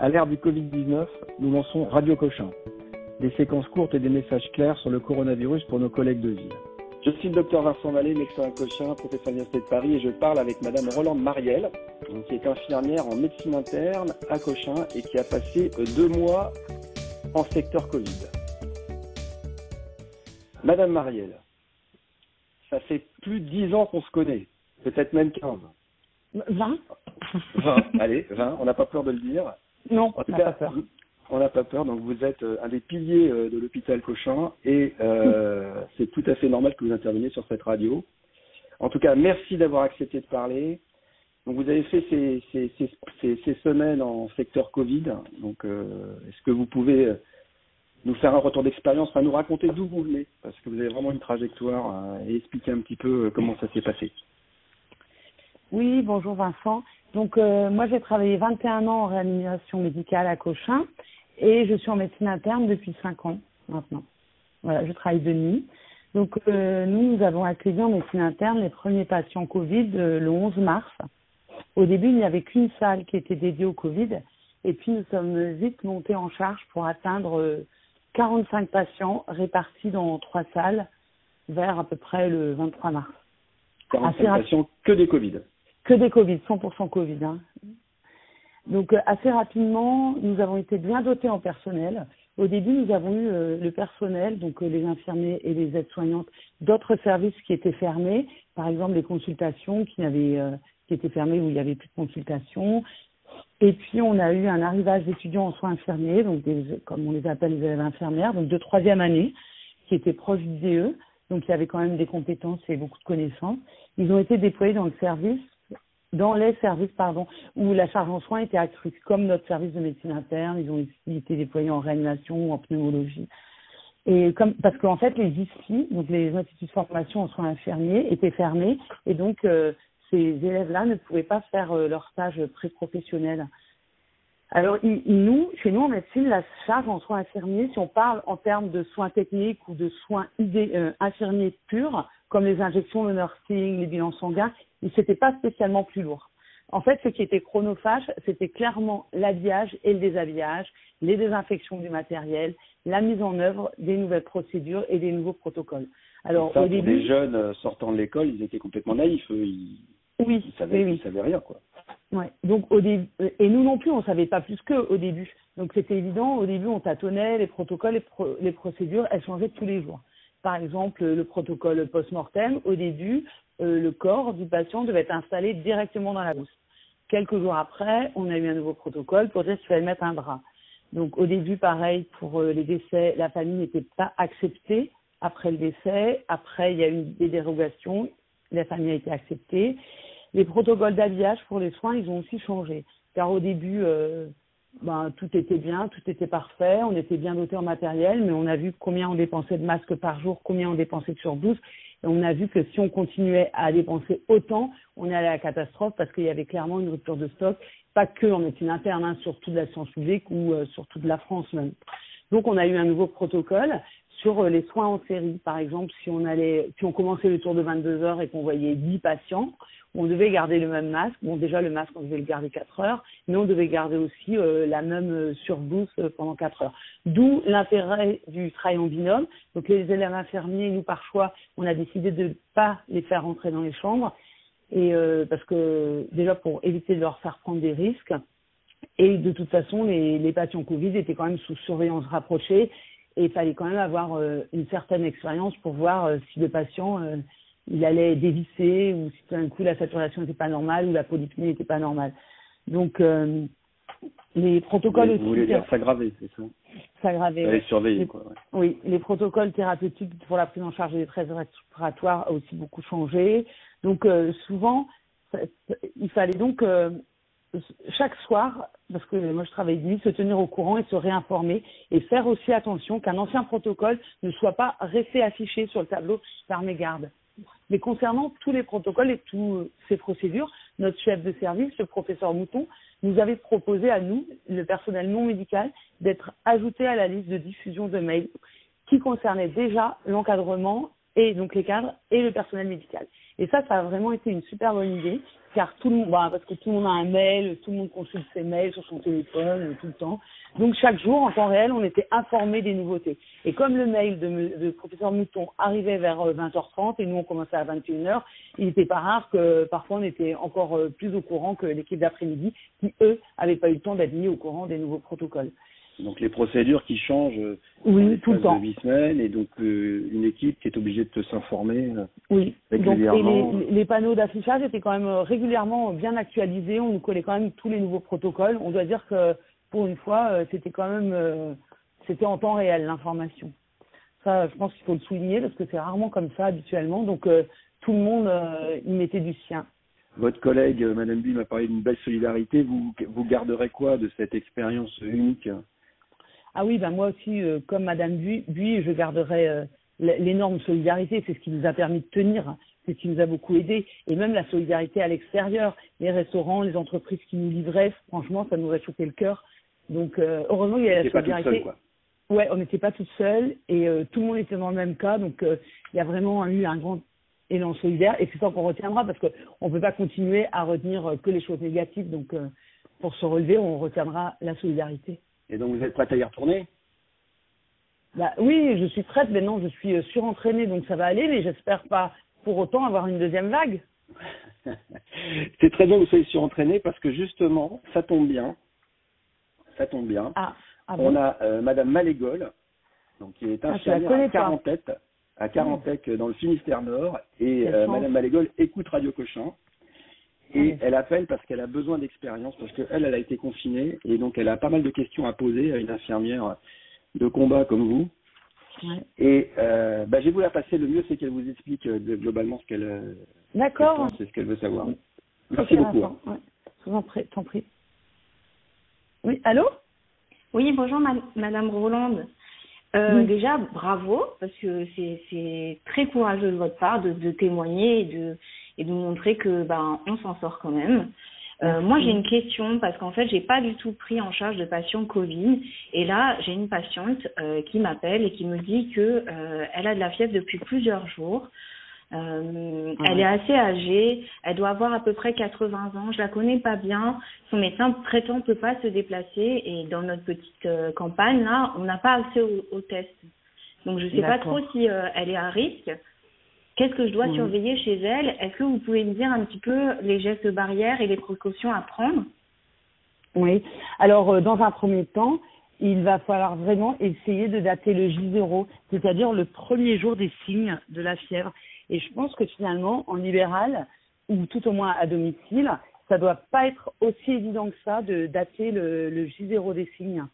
À l'ère du Covid-19, nous lançons Radio Cochin, des séquences courtes et des messages clairs sur le coronavirus pour nos collègues de ville. Je suis le docteur Vincent Vallée, médecin à Cochin, professeur à l'Université de Paris, et je parle avec Madame Rolande Marielle, qui est infirmière en médecine interne à Cochin et qui a passé deux mois en secteur Covid. Madame Marielle, ça fait plus de dix ans qu'on se connaît, peut-être même 15. 20 20, allez, 20, on n'a pas peur de le dire. Non, En tout on n'a pas peur. on n'a pas peur, donc vous êtes euh, un des piliers euh, de l'hôpital Cochin et euh, c'est tout à fait normal que vous interveniez sur cette radio. En tout cas, merci d'avoir accepté de parler. Donc vous avez fait ces, ces, ces, ces- ces semaines en secteur Covid. Donc euh, est-ce que vous pouvez nous faire un retour d'expérience, enfin nous raconter d'où vous venez, parce que vous avez vraiment une trajectoire et expliquer un petit peu comment ça s'est passé. Oui, bonjour Vincent. Donc euh, moi j'ai travaillé 21 ans en réanimation médicale à Cochin et je suis en médecine interne depuis 5 ans maintenant. Voilà, je travaille de nuit. Donc euh, nous, nous avons accueilli en médecine interne les premiers patients Covid euh, le 11 mars. Au début, il n'y avait qu'une salle qui était dédiée au Covid et puis nous sommes vite montés en charge pour atteindre euh, 45 patients répartis dans trois salles vers à peu près le 23 mars. 45 Assez rapide. patients, que des Covid. Que des Covid, 100% Covid. hein. Donc euh, assez rapidement, nous avons été bien dotés en personnel. Au début, nous avons eu euh, le personnel, donc euh, les infirmiers et les aides-soignantes d'autres services qui étaient fermés, par exemple les consultations qui n'avaient qui étaient fermées où il n'y avait plus de consultations. Et puis on a eu un arrivage d'étudiants en soins infirmiers, donc des, comme on les appelle les élèves infirmières, donc de troisième année, qui étaient proches du DE, donc il y avait quand même des compétences et beaucoup de connaissances. Ils ont été déployés dans le service dans les services pardon où la charge en soins était accrue, comme notre service de médecine interne, ils ont été déployés en réanimation ou en pneumologie. Et comme parce qu'en fait les ISPI, donc les instituts de formation en soins infirmiers, étaient fermés et donc euh, ces élèves-là ne pouvaient pas faire euh, leur stage pré-professionnel. Alors nous, chez nous en médecine, la charge en soins infirmiers, si on parle en termes de soins techniques ou de soins idé- euh, infirmiers purs, comme les injections, le nursing, les bilans sanguins, c'était pas spécialement plus lourd. En fait, ce qui était chronophage, c'était clairement l'habillage et le déshabillage, les désinfections du matériel, la mise en œuvre des nouvelles procédures et des nouveaux protocoles. Alors Ça, au pour début, des jeunes euh, sortant de l'école, ils étaient complètement naïfs. Eux, ils, oui, ils savaient, oui, oui. ils savaient rien, quoi. Ouais. Donc au début, et nous non plus, on savait pas plus qu'eux au début. Donc c'était évident. Au début, on tâtonnait les protocoles, les, pro- les procédures, elles changeaient tous les jours. Par exemple, le protocole post-mortem, au début, euh, le corps du patient devait être installé directement dans la bouche. Quelques jours après, on a eu un nouveau protocole pour dire qu'il fallait mettre un drap. Donc au début, pareil, pour euh, les décès, la famille n'était pas acceptée après le décès. Après, il y a eu des dérogations, la famille a été acceptée. Les protocoles d'habillage pour les soins, ils ont aussi changé. Car au début, euh, ben, tout était bien, tout était parfait, on était bien doté en matériel, mais on a vu combien on dépensait de masques par jour, combien on dépensait de surdouze. Et on a vu que si on continuait à dépenser autant, on allait à la catastrophe parce qu'il y avait clairement une rupture de stock, pas que en médecine interne, hein, sur toute la science publique ou euh, sur toute la France même. Donc on a eu un nouveau protocole sur euh, les soins en série. Par exemple, si on allait, si on commençait le tour de 22 heures et qu'on voyait 10 patients, on devait garder le même masque. Bon, déjà le masque, on devait le garder 4 heures, mais on devait garder aussi euh, la même euh, surdouce euh, pendant 4 heures. D'où l'intérêt du travail en binôme. Donc les élèves infirmiers, nous par choix, on a décidé de ne pas les faire rentrer dans les chambres, et parce que déjà pour éviter de leur faire prendre des risques. Et de toute façon, les patients Covid étaient quand même sous surveillance rapprochée et il fallait quand même avoir euh, une certaine expérience pour voir euh, si le patient euh, il allait dévisser ou si tout d'un coup la saturation n'était pas normale ou la polypnée n'était pas normale. Donc les protocoles Vous voulez aussi dire s'aggraver, c'est ça? Fallait ouais. surveiller, Les- quoi. ouais. Oui, les protocoles thérapeutiques pour la prise en charge des détresse respiratoires a aussi beaucoup changé. Donc souvent, ça- ça- il fallait donc chaque soir, parce que moi je travaille de nuit, se tenir au courant et se réinformer et faire aussi attention qu'un ancien protocole ne soit pas resté affiché sur le tableau par mégarde. Mais concernant tous les protocoles et toutes ces procédures, notre chef de service, le professeur Mouton, nous avait proposé à nous, le personnel non médical, d'être ajouté à la liste de diffusion de mails qui concernait déjà l'encadrement et donc les cadres et le personnel médical. Et ça, ça a vraiment été une super bonne idée, car tout le monde, bah, parce que tout le monde a un mail, tout le monde consulte ses mails sur son téléphone euh, tout le temps. Donc chaque jour, en temps réel, on était informé des nouveautés. Et comme le mail de, de professeur Mouton arrivait vers 20h30 et nous on commençait à 21h, il n'était pas rare que parfois on était encore plus au courant que l'équipe d'après-midi, qui eux n'avaient pas eu le temps d'être mis au courant des nouveaux protocoles. Donc les procédures qui changent euh, oui, tout le temps. de huit semaines et donc euh, une équipe qui est obligée de s'informer euh, oui. régulièrement. Donc, et les, les, panneaux d'affichage étaient quand même régulièrement bien actualisés. On nous collait quand même tous les nouveaux protocoles. On doit dire que pour une fois, c'était quand même c'était en temps réel l'information. Ça, je pense qu'il faut le souligner parce que c'est rarement comme ça habituellement. Donc tout le monde y mettait du sien. Votre collègue Madame Buy m'a parlé d'une belle solidarité. Vous vous garderez quoi de cette expérience unique? Ah oui, ben moi aussi, euh, comme Madame Buy, je garderai euh, l'énorme solidarité. C'est ce qui nous a permis de tenir, c'est ce qui nous a beaucoup aidé. Et même la solidarité à l'extérieur, les restaurants, les entreprises qui nous livraient, franchement, ça nous réchauffait le cœur. Donc euh, heureusement, il y a la solidarité. Pas quoi. Ouais, on n'était pas toutes seules et tout le monde était dans le même cas. Donc il y a vraiment eu un grand élan solidaire et c'est ça qu'on retiendra parce qu'on ne peut pas continuer à retenir que les choses négatives. Donc pour se relever, on retiendra la solidarité. Et donc vous êtes prête à y retourner? Bah, Oui, je suis prête. Maintenant, je suis euh, surentraînée, donc ça va aller, mais j'espère pas pour autant avoir une deuxième vague. C'est très bien que vous soyez surentraînée parce que justement, ça tombe bien. Ça tombe bien. Ah, ah On a euh, Madame Malégol, donc qui est ah, infirmière à Carantec, à Carantec dans le Finistère Nord, et euh, Madame Malégol écoute Radio Cochin. Et elle appelle parce qu'elle a besoin d'expérience, parce qu'elle, elle a été confinée, et donc elle a pas mal de questions à poser à une infirmière de combat comme vous. Ouais. Et euh, bah, je vais vous la passer. Le mieux, c'est qu'elle vous explique euh, globalement ce qu'elle euh, D'accord. c'est ce qu'elle veut savoir. Merci beaucoup. Ouais. Je vous en prie, t'en prie. Oui, allô? Oui, bonjour Madame Rolande. Euh, oui. Déjà, bravo, parce que c'est très courageux de votre part de, de témoigner et de, et de montrer que ben on s'en sort quand même. Euh, moi, j'ai une question parce qu'en fait, j'ai pas du tout pris en charge de patients Covid. Et là, j'ai une patiente euh, qui m'appelle et qui me dit que euh, elle a de la fièvre depuis plusieurs jours. Euh, ah elle est assez âgée, elle doit avoir à peu près 80 ans. Je la connais pas bien. Son médecin traitant peut pas se déplacer et dans notre petite euh, campagne là, on n'a pas accès aux au tests. Donc je sais pas trop si euh, elle est à risque. Qu'est-ce que je dois surveiller chez elle? Est-ce que vous pouvez me dire un petit peu les gestes barrières et les précautions à prendre? Oui. Alors, euh, dans un premier temps, il va falloir vraiment essayer de dater le J0, c'est-à-dire le premier jour des signes de la fièvre. Et je pense que finalement, en libéral, ou tout au moins à domicile, ça ne doit pas être aussi évident que ça de dater le, le J0 des signes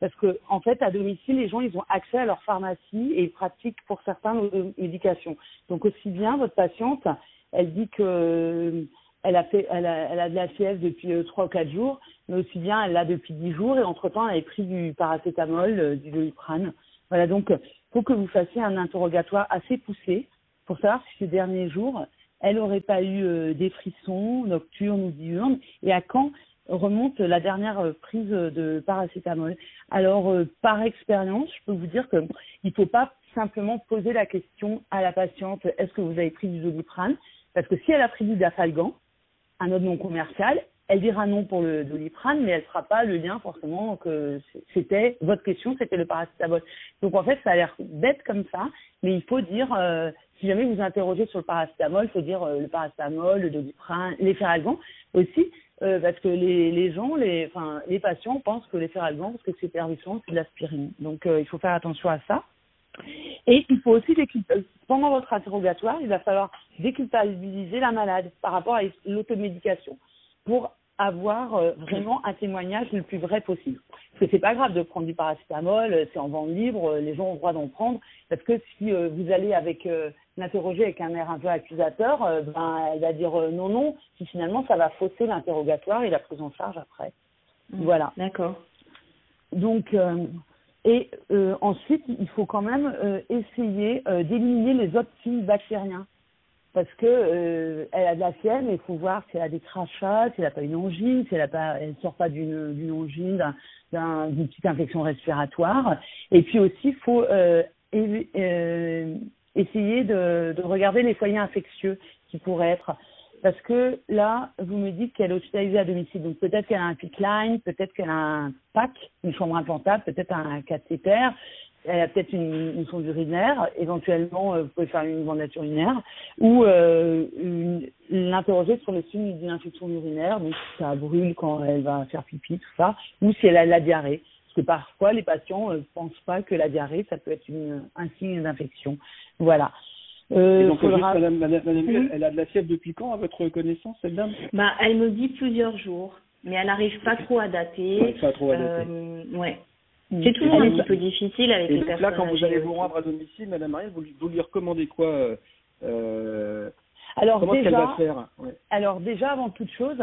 parce que en fait à domicile les gens ils ont accès à leur pharmacie et ils pratiquent pour certains nos médications. Donc aussi bien votre patiente, elle dit que euh, elle a de la fièvre depuis euh, trois ou quatre jours, mais aussi bien elle l'a depuis dix jours et entre temps elle a pris du paracétamol, euh, du doliprane. Voilà donc faut que vous fassiez un interrogatoire assez poussé pour savoir si ces derniers jours elle n'aurait pas eu des frissons nocturnes ou diurnes et à quand remonte la dernière euh, prise de paracétamol. Alors, euh, par expérience, je peux vous dire qu'il ne faut pas simplement poser la question à la patiente est-ce que vous avez pris du doliprane? Parce que si elle a pris du dafalgan, un autre nom commercial, elle dira non pour le doliprane, mais elle ne fera pas le lien forcément que c'était votre question, c'était le paracétamol. Donc en fait, ça a l'air bête comme ça, mais il faut dire euh, si jamais vous interrogez sur le paracétamol, il faut dire le paracétamol, le doliprane, les aussi, euh, parce que les, les gens, les, enfin, les patients pensent que les feralgans, parce que c'est pervissant, c'est de l'aspirine. Donc, euh, il faut faire attention à ça. Et il faut aussi, pendant votre interrogatoire, il va falloir déculpabiliser la malade par rapport à l'automédication pour avoir euh, vraiment un témoignage le plus vrai possible. Parce que c'est pas grave de prendre du paracétamol, c'est en vente libre, les gens ont le droit d'en prendre. Parce que si vous allez avec l'interroger avec un air un peu accusateur, euh, ben, elle va dire euh, non, non, si finalement ça va fausser l'interrogatoire et la prise en charge après. Mmh, voilà. D'accord. Donc, euh, et ensuite, il faut quand même essayer d'éliminer les autres signes bactériens. Parce que elle a de la fièvre, mais il faut voir si elle a des crachats, si elle n'a pas une angine, si elle ne sort pas d'une angine, d'une petite infection respiratoire. Et puis aussi, il faut essayez de, de regarder les foyers infectieux qui pourraient être parce que là, vous me dites qu'elle est hospitalisée à domicile. Donc peut-être qu'elle a un PIC line, peut-être qu'elle a un PAC, une chambre implantable, peut-être un cathéter, elle a peut-être une, une sonde urinaire, éventuellement euh, vous pouvez faire une bandature urinaire, ou euh, l'interroger sur le signe d'une infection urinaire, donc si ça brûle quand elle va faire pipi, tout ça, ou si elle a de la diarrhée. Parce que parfois les patients ne euh, pensent pas que la diarrhée, ça peut être une, un signe d'infection. Voilà. Euh, donc, faudra... juste, madame, madame, madame elle a de la fièvre depuis quand, à votre connaissance, cette dame? Bah, Elle me dit plusieurs jours, mais elle n'arrive pas trop à dater. Pas trop à dater. Euh, ouais. Mm. C'est toujours un petit peu difficile avec et les donc personnes. Là, quand vous allez vous rendre à domicile, Madame Marie, vous, vous lui recommandez quoi euh, euh alors Comment déjà, qu'elle va faire ouais. Alors déjà, avant toute chose,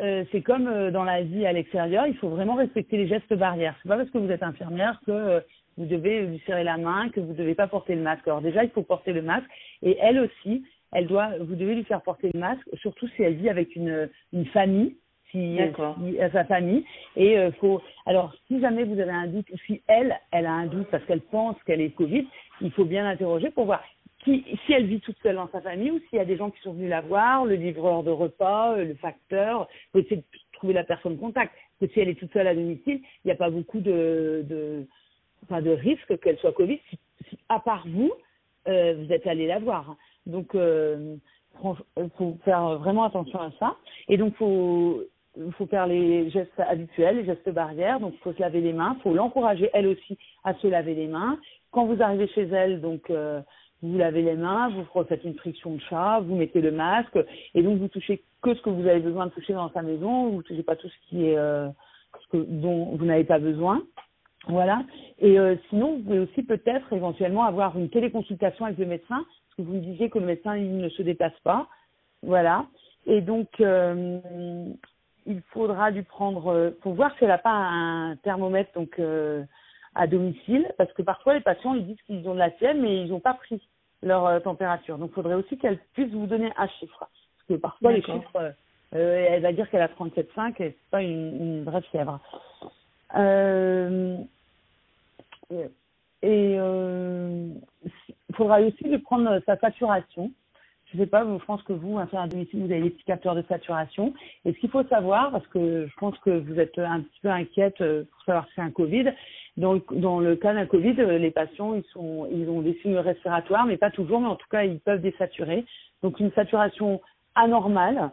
euh, c'est comme euh, dans la vie à l'extérieur, il faut vraiment respecter les gestes barrières. C'est pas parce que vous êtes infirmière que euh, vous devez lui serrer la main, que vous ne devez pas porter le masque. Alors déjà, il faut porter le masque. Et elle aussi, elle doit, vous devez lui faire porter le masque, surtout si elle vit avec une, une famille si, si, à sa famille. Et euh, faut. Alors, si jamais vous avez un doute, ou si elle, elle a un doute parce qu'elle pense qu'elle est Covid, il faut bien l'interroger pour voir qui, si elle vit toute seule dans sa famille ou s'il y a des gens qui sont venus la voir, le livreur de repas, euh, le facteur. Il faut essayer de trouver la personne contact. que si elle est toute seule à domicile, il n'y a pas beaucoup de, de, enfin, de risque qu'elle soit Covid. Si, si, à part vous, euh, vous êtes allé la voir. Donc, euh, faut faire vraiment attention à ça. Et donc, faut il faut faire les gestes habituels, les gestes barrières. Donc, il faut se laver les mains. Il faut l'encourager, elle aussi, à se laver les mains. Quand vous arrivez chez elle, donc, euh, vous lavez les mains, vous refaites une friction de chat, vous mettez le masque, et donc vous touchez que ce que vous avez besoin de toucher dans sa maison. Vous ne touchez pas tout ce qui est euh, ce que, dont vous n'avez pas besoin. Voilà. Et euh, sinon, vous pouvez aussi peut-être éventuellement avoir une téléconsultation avec le médecin, parce que vous me disiez que le médecin il ne se déplace pas. Voilà. Et donc, il faudra lui prendre, euh, pour voir si elle n'a pas un thermomètre donc euh, à domicile, parce que parfois les patients ils disent qu'ils ont de la fièvre, mais ils n'ont pas pris leur euh, température. Donc, il faudrait aussi qu'elle puisse vous donner un chiffre, parce que parfois les chiffres, euh, elle va dire qu'elle a 37,5 et c'est pas une, une, vraie fièvre. et il faudra aussi lui prendre sa saturation je sais pas, je pense que vous, un à domicile, vous avez des petits capteurs de saturation. Et ce qu'il faut savoir, parce que je pense que vous êtes un petit peu inquiète euh, pour savoir si c'est un Covid, dans, dans le cas d'un Covid, euh, les patients, ils, sont, ils ont des signes respiratoires, mais pas toujours, mais en tout cas, ils peuvent désaturer. Donc, une saturation anormale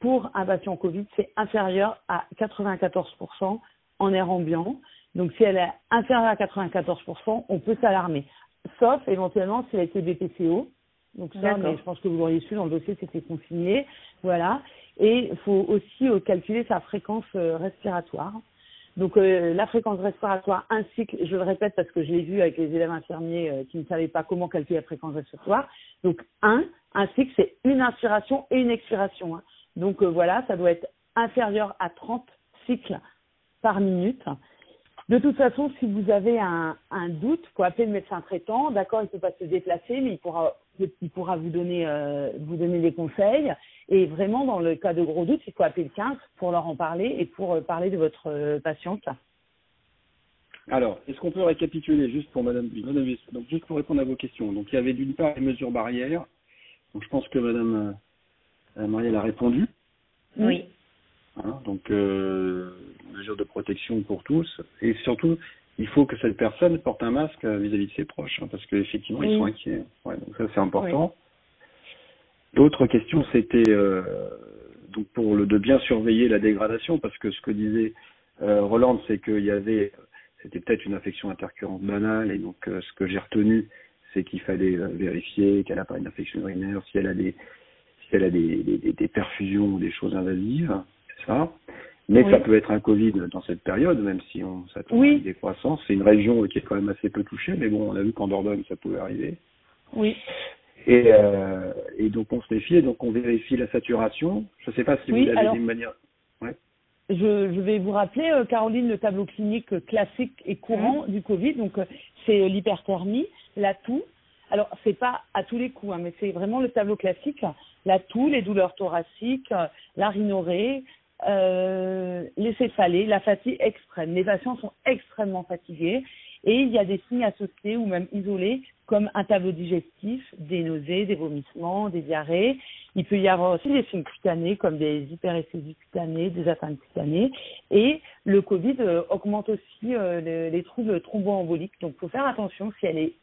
pour un patient Covid, c'est inférieur à 94% en air ambiant. Donc, si elle est inférieure à 94%, on peut s'alarmer. Sauf éventuellement si elle a été BPCO, donc ça, mais je pense que vous l'auriez su dans le dossier, c'était consigné. Voilà. Et il faut aussi euh, calculer sa fréquence euh, respiratoire. Donc euh, la fréquence respiratoire, un cycle, je le répète parce que je l'ai vu avec les élèves infirmiers euh, qui ne savaient pas comment calculer la fréquence respiratoire. Donc un, un cycle, c'est une inspiration et une expiration. Hein. Donc euh, voilà, ça doit être inférieur à 30 cycles par minute. De toute façon, si vous avez un, un doute, faut appeler le médecin traitant. D'accord, il ne peut pas se déplacer, mais il pourra il pourra vous donner, euh, vous donner des conseils. Et vraiment, dans le cas de gros doutes, il faut appeler le 15 pour leur en parler et pour euh, parler de votre euh, patiente. Alors, est-ce qu'on peut récapituler juste pour Madame Madame Donc, juste pour répondre à vos questions. Donc, il y avait d'une part les mesures barrières. Donc, je pense que Madame euh, Marielle a répondu. Oui. Hein, donc, euh, mesures de protection pour tous. Et surtout, il faut que cette personne porte un masque vis-à-vis de ses proches, hein, parce qu'effectivement, oui. ils sont inquiets. Ouais, donc ça, c'est important. Oui. L'autre question, c'était euh, donc pour le de bien surveiller la dégradation, parce que ce que disait euh, Roland, c'est qu'il y avait, c'était peut-être une infection intercurrente banale, et donc euh, ce que j'ai retenu, c'est qu'il fallait euh, vérifier qu'elle n'a pas une infection urinaire, si elle a des, si elle a des, des, des perfusions ou des choses invasives, c'est ça. Mais oui. ça peut être un Covid dans cette période, même si on s'attend oui. à une décroissance. C'est une région qui est quand même assez peu touchée, mais bon, on a vu qu'en Dordogne, ça pouvait arriver. Oui. Et, euh, et donc on se méfie, donc on vérifie la saturation. Je ne sais pas si oui, vous l'avez alors, d'une manière. Ouais. Je, je, vais vous rappeler, euh, Caroline, le tableau clinique classique et courant mmh. du Covid. Donc euh, c'est l'hyperthermie, la toux. Alors c'est pas à tous les coups, hein, mais c'est vraiment le tableau classique. La toux, les douleurs thoraciques, la rhinorrhée, euh, les céphalées, la fatigue extrême. Les patients sont extrêmement fatigués Et il y a des signes associés ou même isolés comme un tableau digestif, des nausées, des vomissements, des diarrhées. Il peut y avoir aussi des signes cutanés comme des hyperesthésies cutanées, des atteintes cutanées. Et le Covid euh, augmente aussi euh, les, troubles thromboemboliques. Donc, il faut faire attention si elle est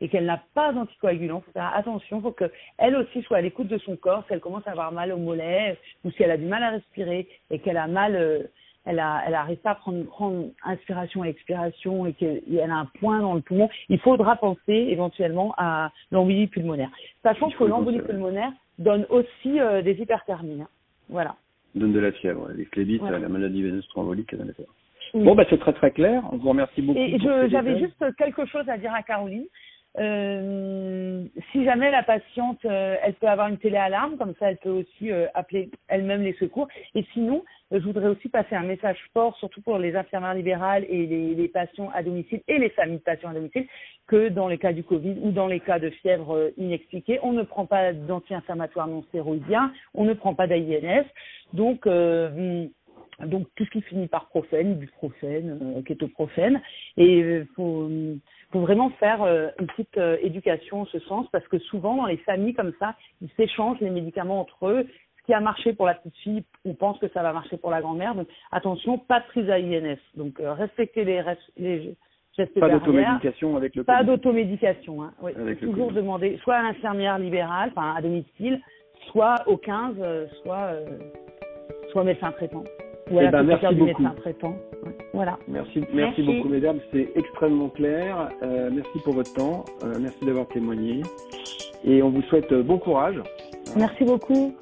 et qu'elle n'a pas d'anticoagulant. Il faut faire attention, faut qu'elle aussi soit à l'écoute de son corps. Si elle commence à avoir mal au mollet ou si elle a du mal à respirer et qu'elle a mal... Euh, elle a, elle arrive pas à prendre, prendre inspiration et expiration et qu'elle a un point dans le poumon, il faudra penser éventuellement à l'embolie pulmonaire. Sachant que l'embolie pulmonaire donne aussi euh, des hyperthermies. Hein. Voilà. Donne de la fièvre, les phlébites, la maladie veineuse thrombolique, donne de la fièvre. Bon, bah, c'est très très clair. On vous remercie beaucoup. Et j'avais juste quelque chose à dire à Caroline. Euh, si jamais la patiente, euh, elle peut avoir une téléalarme, comme ça elle peut aussi euh, appeler elle-même les secours. Et sinon, je voudrais aussi passer un message fort, surtout pour les infirmières libérales et les, les, patients à domicile et les familles de patients à domicile, que dans les cas du Covid ou dans les cas de fièvre inexpliquée, on ne prend pas d'anti-inflammatoires non stéroïdiens, on ne prend pas d'AINS. Donc, donc tout ce qui finit par profène, ibuprofène, euh, kétoprofène. Et il euh, faut, faut, vraiment faire euh, une petite euh, éducation en ce sens parce que souvent dans les familles comme ça, ils s'échangent les médicaments entre eux. Ce qui a marché pour la petite fille, on pense que ça va marcher pour la grand-mère. Donc attention, pas de prise à INS. Donc respectez les, les gestes Pas d'automédication avec le Pas d'automédication. Hein. Oui. toujours demander soit à l'infirmière libérale, enfin à domicile, soit au 15, soit, soit médecin traitant. Eh ben, merci beaucoup. Voilà. Merci, merci, beaucoup, mesdames. C'est extrêmement clair. Euh, merci pour votre temps. Euh, merci d'avoir témoigné. Et on vous souhaite bon courage. Merci beaucoup.